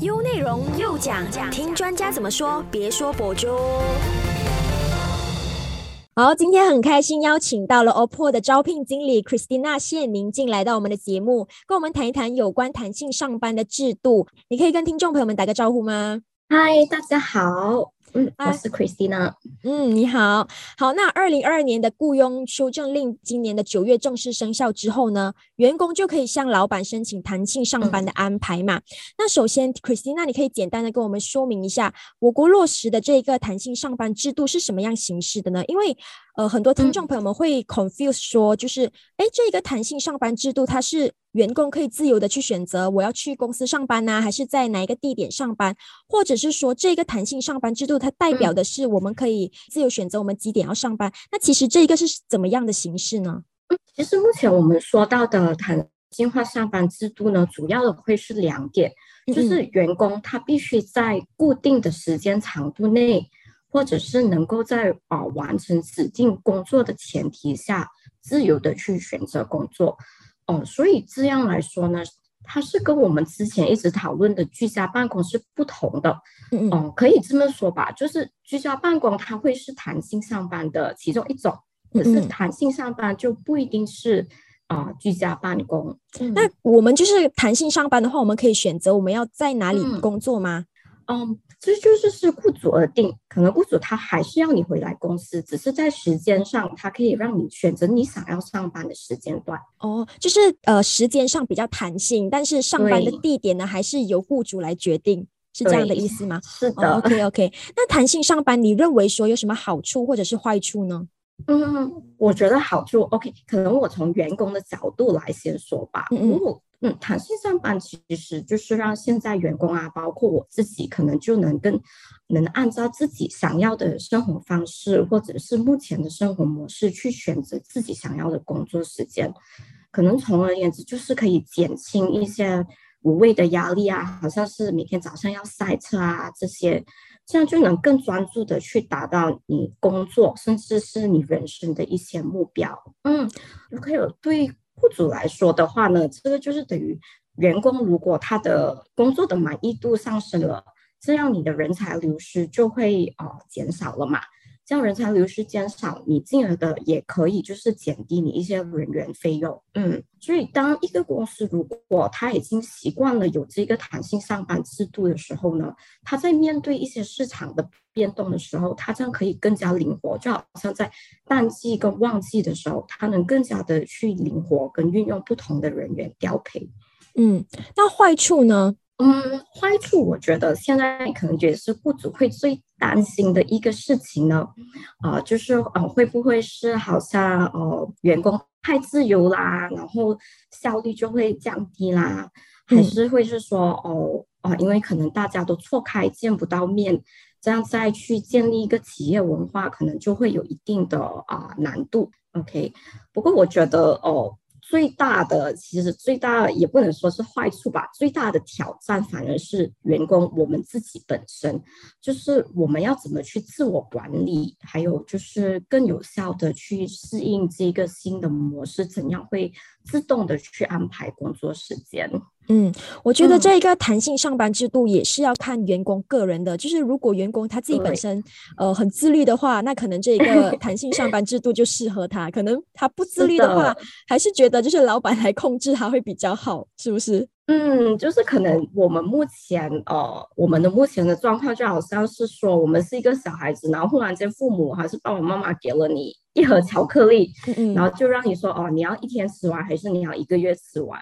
优内容又讲，听专家怎么说？别说博主。好，今天很开心邀请到了 OPPO 的招聘经理 Christina 谢宁进来到我们的节目，跟我们谈一谈有关弹性上班的制度。你可以跟听众朋友们打个招呼吗？嗨，大家好。嗯，我是 Christina。嗯，你好，好。那二零二二年的雇佣修正令，今年的九月正式生效之后呢，员工就可以向老板申请弹性上班的安排嘛。那首先，Christina，你可以简单的跟我们说明一下，我国落实的这个弹性上班制度是什么样形式的呢？因为呃，很多听众朋友们会 confuse 说，就是，哎，这个弹性上班制度，它是员工可以自由的去选择我要去公司上班呢，还是在哪一个地点上班，或者是说这个弹性上班制度，它代表的是我们可以自由选择我们几点要上班？那其实这一个是怎么样的形式呢？嗯，其实目前我们说到的弹性化上班制度呢，主要的会是两点，就是员工他必须在固定的时间长度内。或者是能够在啊完成指定工作的前提下，自由的去选择工作，哦，所以这样来说呢，它是跟我们之前一直讨论的居家办公是不同的，嗯，可以这么说吧，就是居家办公它会是弹性上班的其中一种，可是弹性上班就不一定是啊居家办公。那我们就是弹性上班的话，我们可以选择我们要在哪里工作吗？嗯，这就是是雇主而定，可能雇主他还是要你回来公司，只是在时间上，他可以让你选择你想要上班的时间段。哦，就是呃时间上比较弹性，但是上班的地点呢，还是由雇主来决定，是这样的意思吗？是的。OK OK，那弹性上班，你认为说有什么好处或者是坏处呢？嗯，我觉得好处 OK，可能我从员工的角度来先说吧。如果嗯，弹性上班其实就是让现在员工啊，包括我自己，可能就能更能按照自己想要的生活方式，或者是目前的生活模式去选择自己想要的工作时间。可能从而言之，就是可以减轻一些无谓的压力啊，好像是每天早上要塞车啊这些，这样就能更专注的去达到你工作，甚至是你人生的一些目标。嗯，还有对。雇主来说的话呢，这个就是等于员工如果他的工作的满意度上升了，这样你的人才流失就会啊减少了嘛。这样人才流失减少，你进而的也可以就是减低你一些人员费用。嗯，所以当一个公司如果他已经习惯了有这个弹性上班制度的时候呢，他在面对一些市场的变动的时候，他这样可以更加灵活，就好像在淡季跟旺季的时候，他能更加的去灵活跟运用不同的人员调配。嗯，那坏处呢？嗯，坏处我觉得现在可能觉得是雇主会最担心的一个事情呢，啊，就是呃会不会是好像呃员工太自由啦，然后效率就会降低啦，还是会是说哦啊，因为可能大家都错开见不到面，这样再去建立一个企业文化，可能就会有一定的啊难度。OK，不过我觉得哦。最大的其实最大也不能说是坏处吧，最大的挑战反而是员工我们自己本身，就是我们要怎么去自我管理，还有就是更有效的去适应这个新的模式，怎样会自动的去安排工作时间。嗯，我觉得这一个弹性上班制度也是要看员工个人的，就是如果员工他自己本身呃很自律的话，那可能这一个弹性上班制度就适合他；可能他不自律的话，还是觉得就是老板来控制他会比较好，是不是？嗯，就是可能我们目前呃，我们的目前的状况就好像是说，我们是一个小孩子，然后忽然间父母还是爸爸妈妈给了你一盒巧克力，然后就让你说哦，你要一天吃完，还是你要一个月吃完？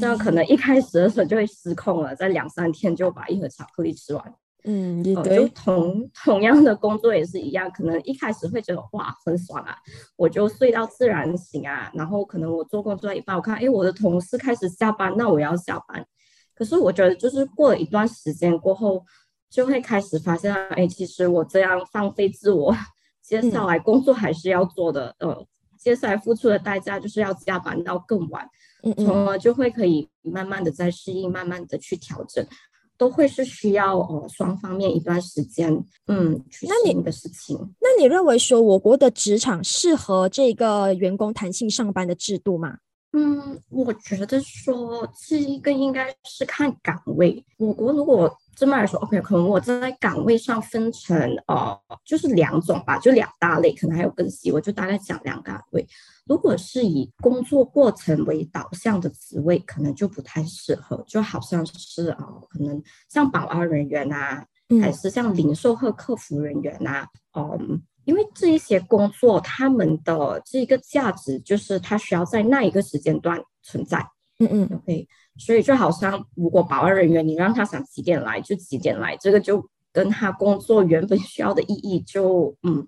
这样可能一开始的时候就会失控了，在两三天就把一盒巧克力吃完。嗯，就同同样的工作也是一样，可能一开始会觉得哇很爽啊，我就睡到自然醒啊，然后可能我做工作一半，我看哎我的同事开始下班，那我要下班。可是我觉得就是过了一段时间过后，就会开始发现哎，其实我这样放飞自我，接下来工作还是要做的，呃，接下来付出的代价就是要加班到更晚。从而就会可以慢慢的在适应，慢慢的去调整，都会是需要呃双方面一段时间，嗯，去适应的事情。那你认为说我国的职场适合这个员工弹性上班的制度吗？嗯，我觉得说这一个应该是看岗位。我国如果这么来说，OK，可能我在岗位上分成呃，就是两种吧，就两大类，可能还有更细，我就大概讲两个岗位。如果是以工作过程为导向的职位，可能就不太适合，就好像是啊，可能像保安人员啊，还是像零售和客服人员呐，嗯。因为这一些工作，他们的这个价值就是他需要在那一个时间段存在。嗯嗯，OK。所以就好像如果保安人员你让他想几点来就几点来，这个就跟他工作原本需要的意义就嗯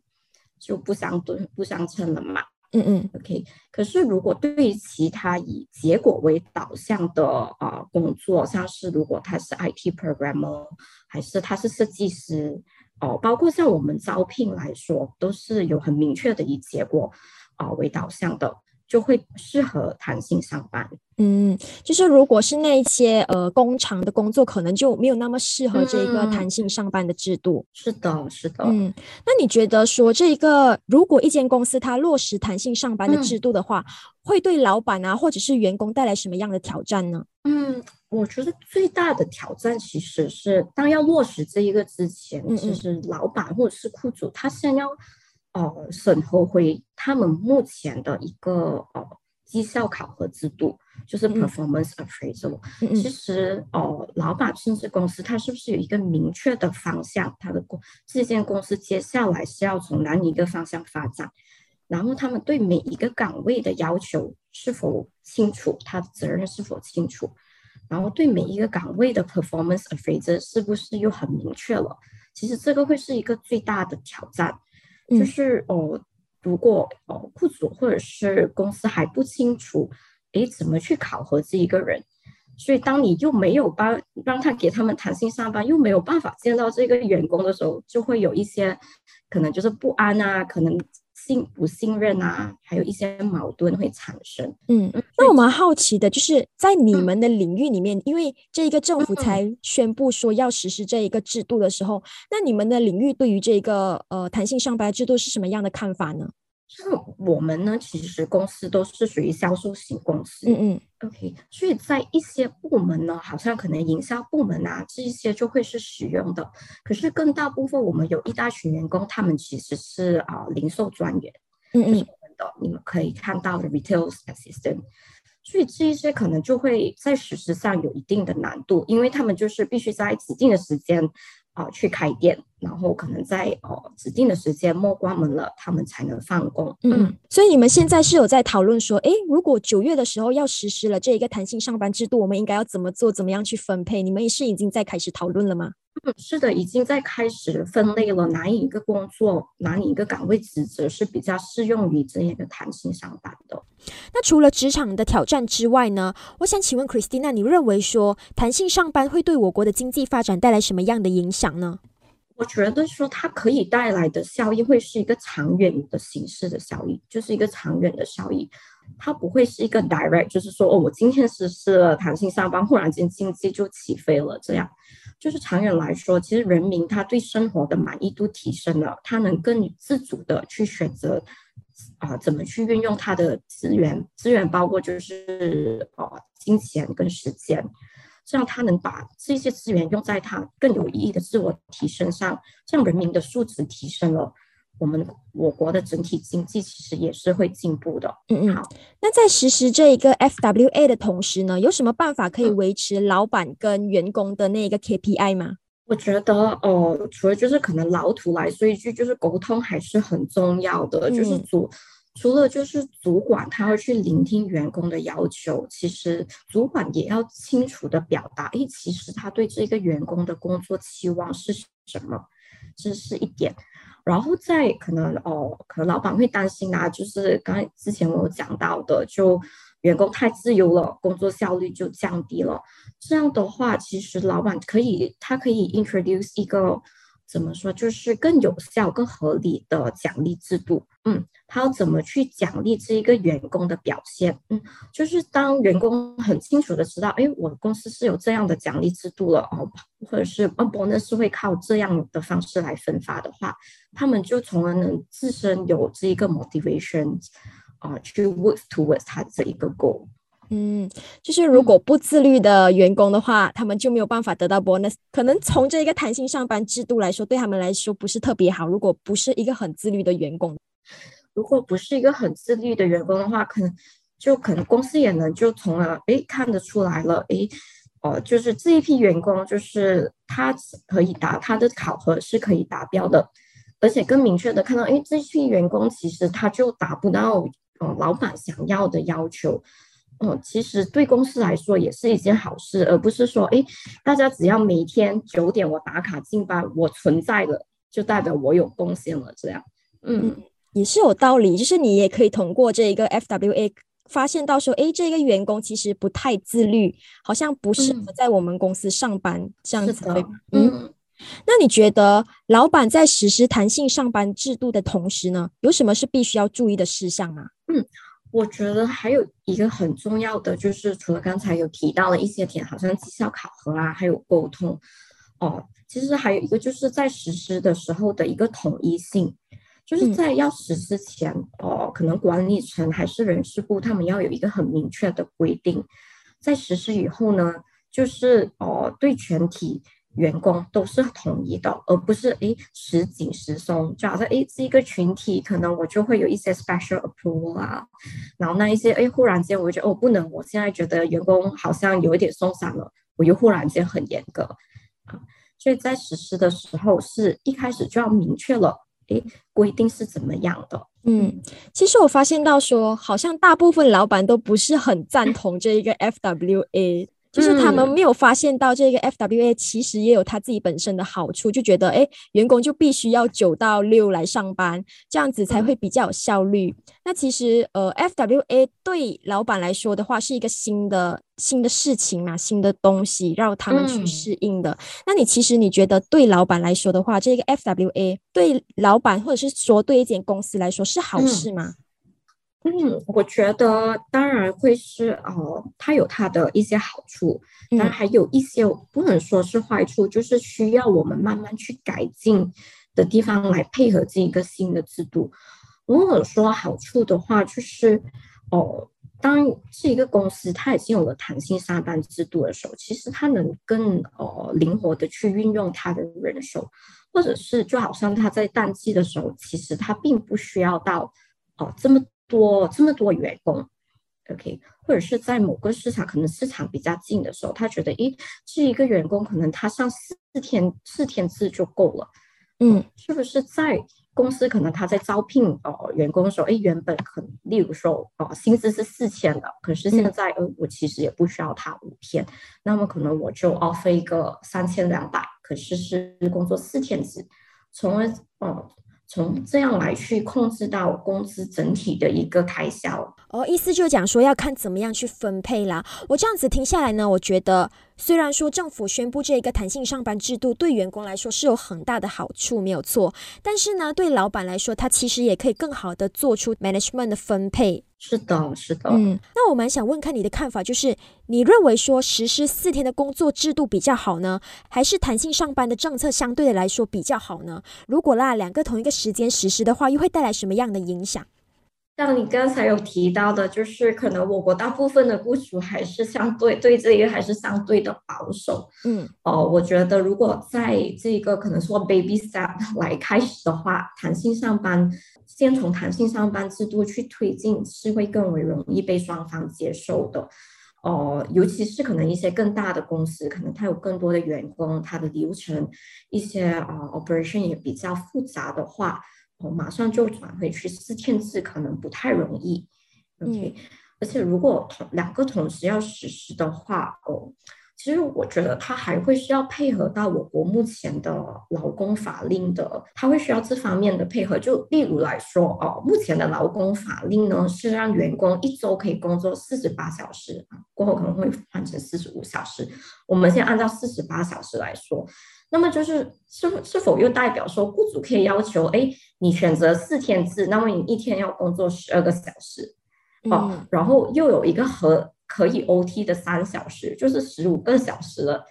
就不相对不相称了嘛。嗯嗯，OK。可是如果对于其他以结果为导向的啊工作，像是如果他是 IT programmer，还是他是设计师。哦，包括像我们招聘来说，都是有很明确的以结果啊为导向的，就会适合弹性上班。嗯，就是如果是那些呃工厂的工作，可能就没有那么适合这个弹性上班的制度。是的，是的。嗯，那你觉得说这一个，如果一间公司它落实弹性上班的制度的话，会对老板啊或者是员工带来什么样的挑战呢？嗯。我觉得最大的挑战其实是，当要落实这一个之前，其实老板或者是雇主他先要，呃，审核回他们目前的一个呃绩效考核制度，就是 performance appraisal。其实，呃，老板甚至公司，他是不是有一个明确的方向？他的公这间公司接下来是要从哪一个方向发展？然后他们对每一个岗位的要求是否清楚？他的责任是否清楚？然后对每一个岗位的 performance appraisal 是不是又很明确了？其实这个会是一个最大的挑战，就是哦，如果哦雇主或者是公司还不清楚，诶，怎么去考核这一个人？所以当你又没有帮让他给他们弹性上班，又没有办法见到这个员工的时候，就会有一些可能就是不安啊，可能。信不信任啊，还有一些矛盾会产生。嗯，那我蛮好奇的，就是在你们的领域里面，因为这一个政府才宣布说要实施这一个制度的时候，那你们的领域对于这个呃弹性上班制度是什么样的看法呢？像我们呢，其实公司都是属于销售型公司。嗯嗯，OK，所以在一些部门呢，好像可能营销部门啊，这一些就会是使用的。可是更大部分，我们有一大群员工，他们其实是啊零售专员。嗯嗯，的你们可以看到的 retail assistant。所以这一些可能就会在实施上有一定的难度，因为他们就是必须在指定的时间。啊，去开店，然后可能在哦指定的时间末关门了，他们才能放工。嗯，所以你们现在是有在讨论说，哎，如果九月的时候要实施了这一个弹性上班制度，我们应该要怎么做，怎么样去分配？你们是已经在开始讨论了吗？嗯，是的，已经在开始分类了，哪一个工作，哪一个岗位职责是比较适用于这一个弹性上班的。那除了职场的挑战之外呢？我想请问 Christina，你认为说弹性上班会对我国的经济发展带来什么样的影响呢？我觉得说它可以带来的效益会是一个长远的形式的效益，就是一个长远的效益，它不会是一个 direct，就是说哦，我今天实施了弹性上班，忽然间经济就起飞了这样。就是长远来说，其实人民他对生活的满意度提升了，他能更自主的去选择啊，怎么去运用他的资源，资源包括就是啊金钱跟时间，这样他能把这些资源用在他更有意义的自我提升上，这样人民的素质提升了。我们我国的整体经济其实也是会进步的。嗯嗯，好。那在实施这一个 FWA 的同时呢，有什么办法可以维持老板跟员工的那个 KPI 吗？我觉得哦，除了就是可能老土来说一句，就是沟通还是很重要的。就是主除了就是主管他要去聆听员工的要求，其实主管也要清楚的表达，诶，其实他对这个员工的工作期望是什么，这是一点。然后再可能哦，可能老板会担心啊，就是刚之前我有讲到的，就员工太自由了，工作效率就降低了。这样的话，其实老板可以，他可以 introduce 一个。怎么说？就是更有效、更合理的奖励制度。嗯，他要怎么去奖励这一个员工的表现？嗯，就是当员工很清楚的知道，哎，我公司是有这样的奖励制度了哦，或者是 bonus 是会靠这样的方式来分发的话，他们就从而能自身有这一个 motivation，啊去 work towards 他这一个 goal。嗯，就是如果不自律的员工的话，他们就没有办法得到 bonus。可能从这一个弹性上班制度来说，对他们来说不是特别好。如果不是一个很自律的员工，如果不是一个很自律的员工的话，可能就可能公司也能就从了诶看得出来了，诶，哦，就是这一批员工就是他可以达他的考核是可以达标的，而且更明确的看到，诶，这一批员工其实他就达不到呃老板想要的要求。哦，其实对公司来说也是一件好事，而不是说，哎，大家只要每天九点我打卡进班，我存在了，就代表我有贡献了，这样。嗯，也是有道理。就是你也可以通过这一个 FWA 发现到说，哎，这个员工其实不太自律，好像不适合在我们公司上班这样子。嗯，那你觉得老板在实施弹性上班制度的同时呢，有什么是必须要注意的事项吗？嗯。我觉得还有一个很重要的，就是除了刚才有提到的一些点，好像绩效考核啊，还有沟通，哦，其实还有一个就是在实施的时候的一个统一性，就是在要实施前，哦，可能管理层还是人事部，他们要有一个很明确的规定，在实施以后呢，就是哦，对全体。员工都是统一的，而不是诶时紧时松，就好像诶这一个群体，可能我就会有一些 special approval 啊，然后那一些诶忽然间我就觉得哦不能，我现在觉得员工好像有一点松散了，我又忽然间很严格啊，所以在实施的时候是一开始就要明确了，诶规定是怎么样的。嗯，其实我发现到说，好像大部分老板都不是很赞同这一个 FWA。就是他们没有发现到这个 FWA 其实也有他自己本身的好处，就觉得哎，员工就必须要九到六来上班，这样子才会比较有效率。那其实呃，FWA 对老板来说的话是一个新的新的事情嘛，新的东西让他们去适应的。那你其实你觉得对老板来说的话，这个 FWA 对老板或者是说对一间公司来说是好事吗？嗯，我觉得当然会是呃，它有它的一些好处，当然还有一些不能说是坏处，就是需要我们慢慢去改进的地方来配合这一个新的制度。如果说好处的话，就是哦，当是一个公司它已经有了弹性上班制度的时候，其实它能更呃灵活的去运用它的人手，或者是就好像它在淡季的时候，其实它并不需要到哦这么。多这么多员工，OK，或者是在某个市场可能市场比较近的时候，他觉得，诶，这一个员工可能他上四天四天制就够了，嗯，是不是在公司可能他在招聘哦员工的时候，诶，原本可能例如说哦薪资是四千的，可是现在呃我其实也不需要他五天，那么可能我就 offer 一个三千两百，可是是工作四天制，从而哦。从这样来去控制到公司整体的一个开销。哦，意思就讲说要看怎么样去分配啦。我这样子听下来呢，我觉得虽然说政府宣布这一个弹性上班制度对员工来说是有很大的好处，没有错，但是呢，对老板来说，他其实也可以更好的做出 management 的分配。是的，是的。嗯，那我蛮想问看你的看法，就是你认为说实施四天的工作制度比较好呢，还是弹性上班的政策相对的来说比较好呢？如果啦两个同一个时间实施的话，又会带来什么样的影响？像你刚才有提到的，就是可能我国大部分的雇主还是相对对这个还是相对的保守。嗯，哦，我觉得如果在这个可能说 baby step 来开始的话，弹性上班，先从弹性上班制度去推进，是会更为容易被双方接受的。哦，尤其是可能一些更大的公司，可能它有更多的员工，它的流程一些啊 operation 也比较复杂的话。我马上就转回去四千字可能不太容易，OK，而且如果同两个同时要实施的话，哦，其实我觉得它还会需要配合到我国目前的劳工法令的，它会需要这方面的配合。就例如来说，哦，目前的劳工法令呢是让员工一周可以工作四十八小时，过后可能会换成四十五小时。我们先按照四十八小时来说。那么就是是是否又代表说雇主可以要求，哎，你选择四天制，那么你一天要工作十二个小时，哦，然后又有一个和可以 OT 的三小时，就是十五个小时了。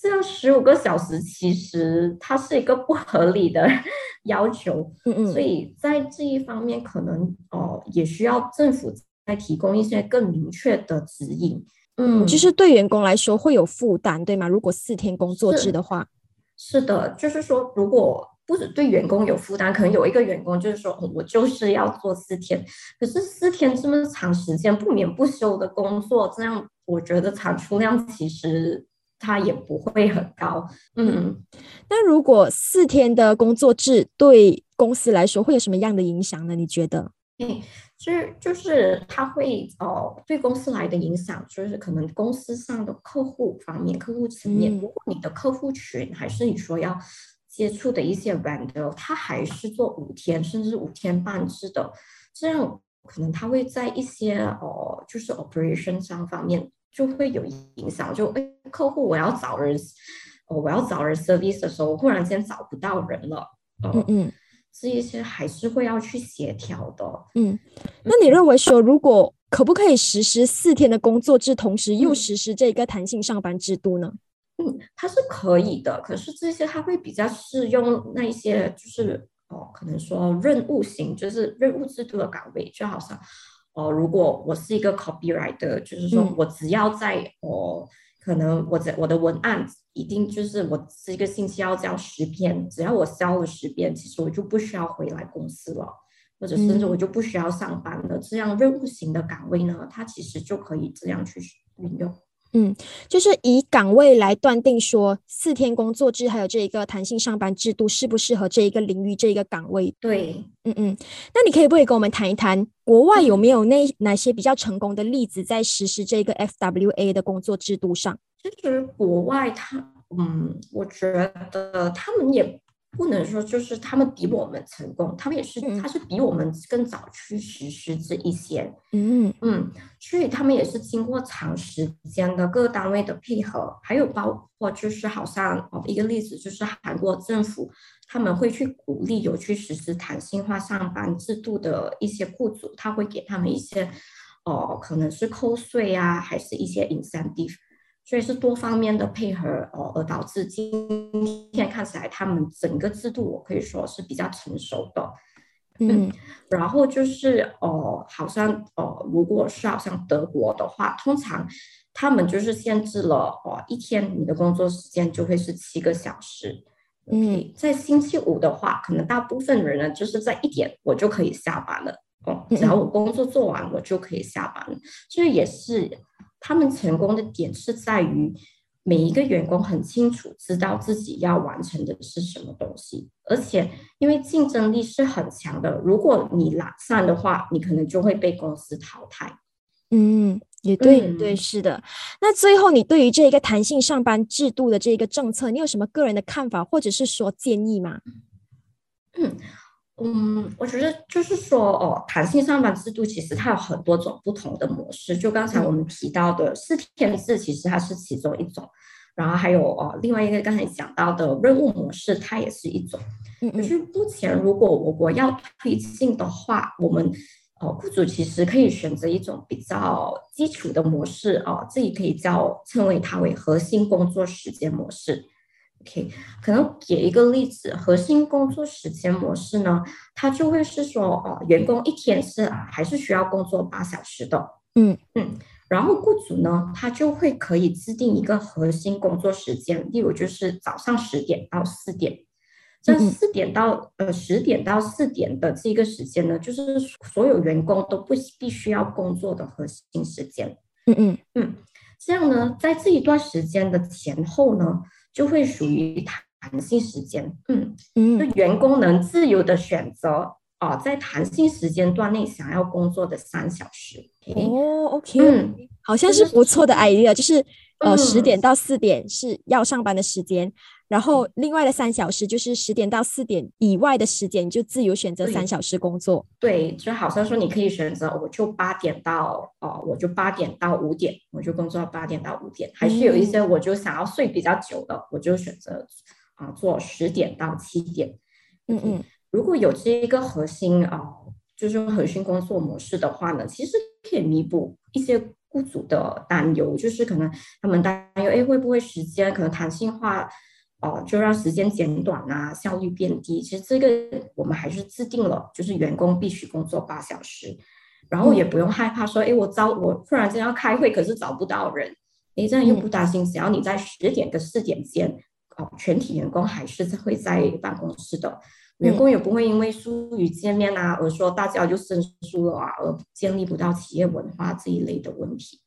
这样十五个小时其实它是一个不合理的 要求。嗯嗯，所以在这一方面，可能哦也需要政府再提供一些更明确的指引。嗯，就是对员工来说会有负担，对吗？如果四天工作制的话，是的，就是说如果。不止对员工有负担，可能有一个员工就是说，我就是要做四天，可是四天这么长时间不眠不休的工作，这样我觉得产出量其实它也不会很高。嗯，那如果四天的工作制对公司来说会有什么样的影响呢？你觉得？嗯，就是就是它会哦，对公司来的影响就是可能公司上的客户方面、客户层面，如果你的客户群还是你说要。接触的一些 vendor，他还是做五天甚至五天半制的，这样可能他会在一些哦，就是 operation 上方面就会有影响。就哎，客户我要找人，哦，我要找人 service 的时候，忽然间找不到人了。嗯嗯，这一些还是会要去协调的。嗯，那你认为说，如果可不可以实施四天的工作制，同时又实施这个弹性上班制度呢？嗯，它是可以的，可是这些它会比较适用那一些，就是哦，可能说任务型，就是任务制度的岗位，就好像哦，如果我是一个 copywriter，就是说我只要在哦，可能我在我的文案一定就是我一个星期要交十篇，只要我交了十篇，其实我就不需要回来公司了，或者甚至我就不需要上班了。这样任务型的岗位呢，它其实就可以这样去运用。嗯，就是以岗位来断定说四天工作制还有这一个弹性上班制度适不适合这一个领域这一个岗位？对，嗯嗯，那你可以不可以跟我们谈一谈国外有没有那哪些比较成功的例子在实施这个 FWA 的工作制度上？其实国外它，嗯，我觉得他们也。不能说就是他们比我们成功，他们也是，他是比我们更早去实施这一些，嗯嗯，所以他们也是经过长时间的各单位的配合，还有包括就是好像哦一个例子就是韩国政府他们会去鼓励有去实施弹性化上班制度的一些雇主，他会给他们一些哦可能是扣税啊，还是一些 incentive。所以是多方面的配合哦，而导致今天看起来他们整个制度，我可以说是比较成熟的。嗯，然后就是哦，好像哦，如果是好像德国的话，通常他们就是限制了哦，一天你的工作时间就会是七个小时。嗯，在星期五的话，可能大部分人呢就是在一点我就可以下班了哦，只要我工作做完，我就可以下班了。这也是。他们成功的点是在于每一个员工很清楚知道自己要完成的是什么东西，而且因为竞争力是很强的，如果你懒散的话，你可能就会被公司淘汰。嗯，也对，对，是的。那最后，你对于这一个弹性上班制度的这一个政策，你有什么个人的看法，或者是说建议吗？嗯。嗯，我觉得就是说，哦，弹性上班制度其实它有很多种不同的模式。就刚才我们提到的四天制，其实它是其中一种。然后还有哦，另外一个刚才讲到的任务模式，它也是一种。嗯可是目前如果我国要推进的话，我们哦，雇主其实可以选择一种比较基础的模式哦，这里可以叫称为它为核心工作时间模式。OK，可能给一个例子，核心工作时间模式呢，它就会是说，哦，员工一天是还是需要工作八小时的，嗯。嗯，然后雇主呢，他就会可以制定一个核心工作时间，例如就是早上十点到四点，这四点到呃十点到四点的这个时间呢，就是所有员工都不必须要工作的核心时间，嗯嗯。嗯，这样呢，在这一段时间的前后呢。就会属于弹性时间，嗯嗯，就员工能自由的选择哦，在弹性时间段内想要工作的三小时。哦，OK，嗯，好像是不错的 idea，就是呃十点到四点是要上班的时间，然后另外的三小时就是十点到四点以外的时间，就自由选择三小时工作。对，就好像说你可以选择，我就八点到哦，我就八点到五点，我就工作八点到五点，还是有一些我就想要睡比较久的，我就选择啊做十点到七点。嗯嗯，如果有这一个核心啊，就是核心工作模式的话呢，其实可以弥补一些雇主的担忧，就是可能他们担忧哎会不会时间可能弹性化。哦，就让时间减短啊，效率变低。其实这个我们还是制定了，就是员工必须工作八小时，然后也不用害怕说，哎，我招我突然间要开会，可是找不到人，哎，这样又不担心，只要你在十点跟四点间，哦，全体员工还是会在办公室的，员工也不会因为疏于见面啊，而说大家就生疏了啊，而建立不到企业文化这一类的问题。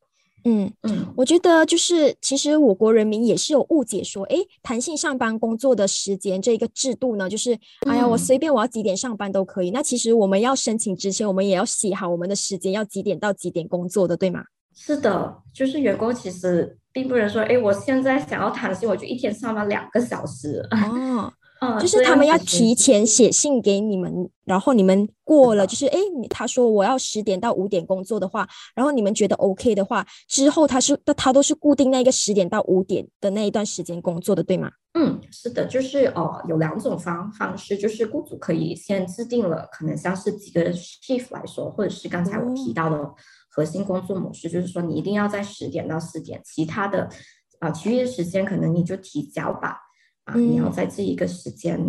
嗯嗯，我觉得就是其实我国人民也是有误解说，哎，弹性上班工作的时间这一个制度呢，就是哎呀，我随便我要几点上班都可以。那其实我们要申请之前，我们也要写好我们的时间要几点到几点工作的，对吗？是的，就是员工其实并不能说，哎，我现在想要弹性，我就一天上班两个小时。哦。就是他们要提前写信给你们，然后你们过了，就是哎，他说我要十点到五点工作的话，然后你们觉得 OK 的话，之后他是他都是固定那个十点到五点的那一段时间工作的，对吗？嗯，是的，就是哦，有两种方方式，就是雇主可以先制定了，可能像是几个 shift 来说，或者是刚才我提到的核心工作模式，就是说你一定要在十点到四点，其他的啊其余的时间可能你就提交吧。啊，你要在这一个时间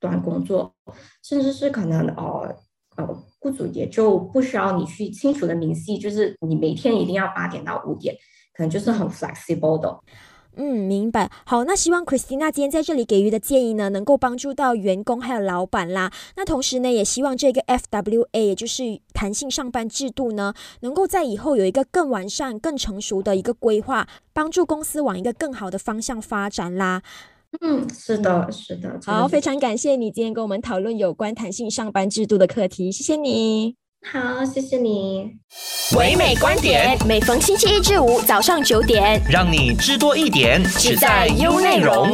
段工作，甚至是可能哦，呃，雇主也就不需要你去清楚的明细，就是你每天一定要八点到五点，可能就是很 flexible 的。嗯，明白。好，那希望 Christina 今天在这里给予的建议呢，能够帮助到员工还有老板啦。那同时呢，也希望这个 FWA，也就是弹性上班制度呢，能够在以后有一个更完善、更成熟的一个规划，帮助公司往一个更好的方向发展啦。嗯，是的，是的。好，非常感谢你今天跟我们讨论有关弹性上班制度的课题，谢谢你。好，谢谢你。唯美观点，每逢星期一至五早上九点，让你知多一点，只在优内容。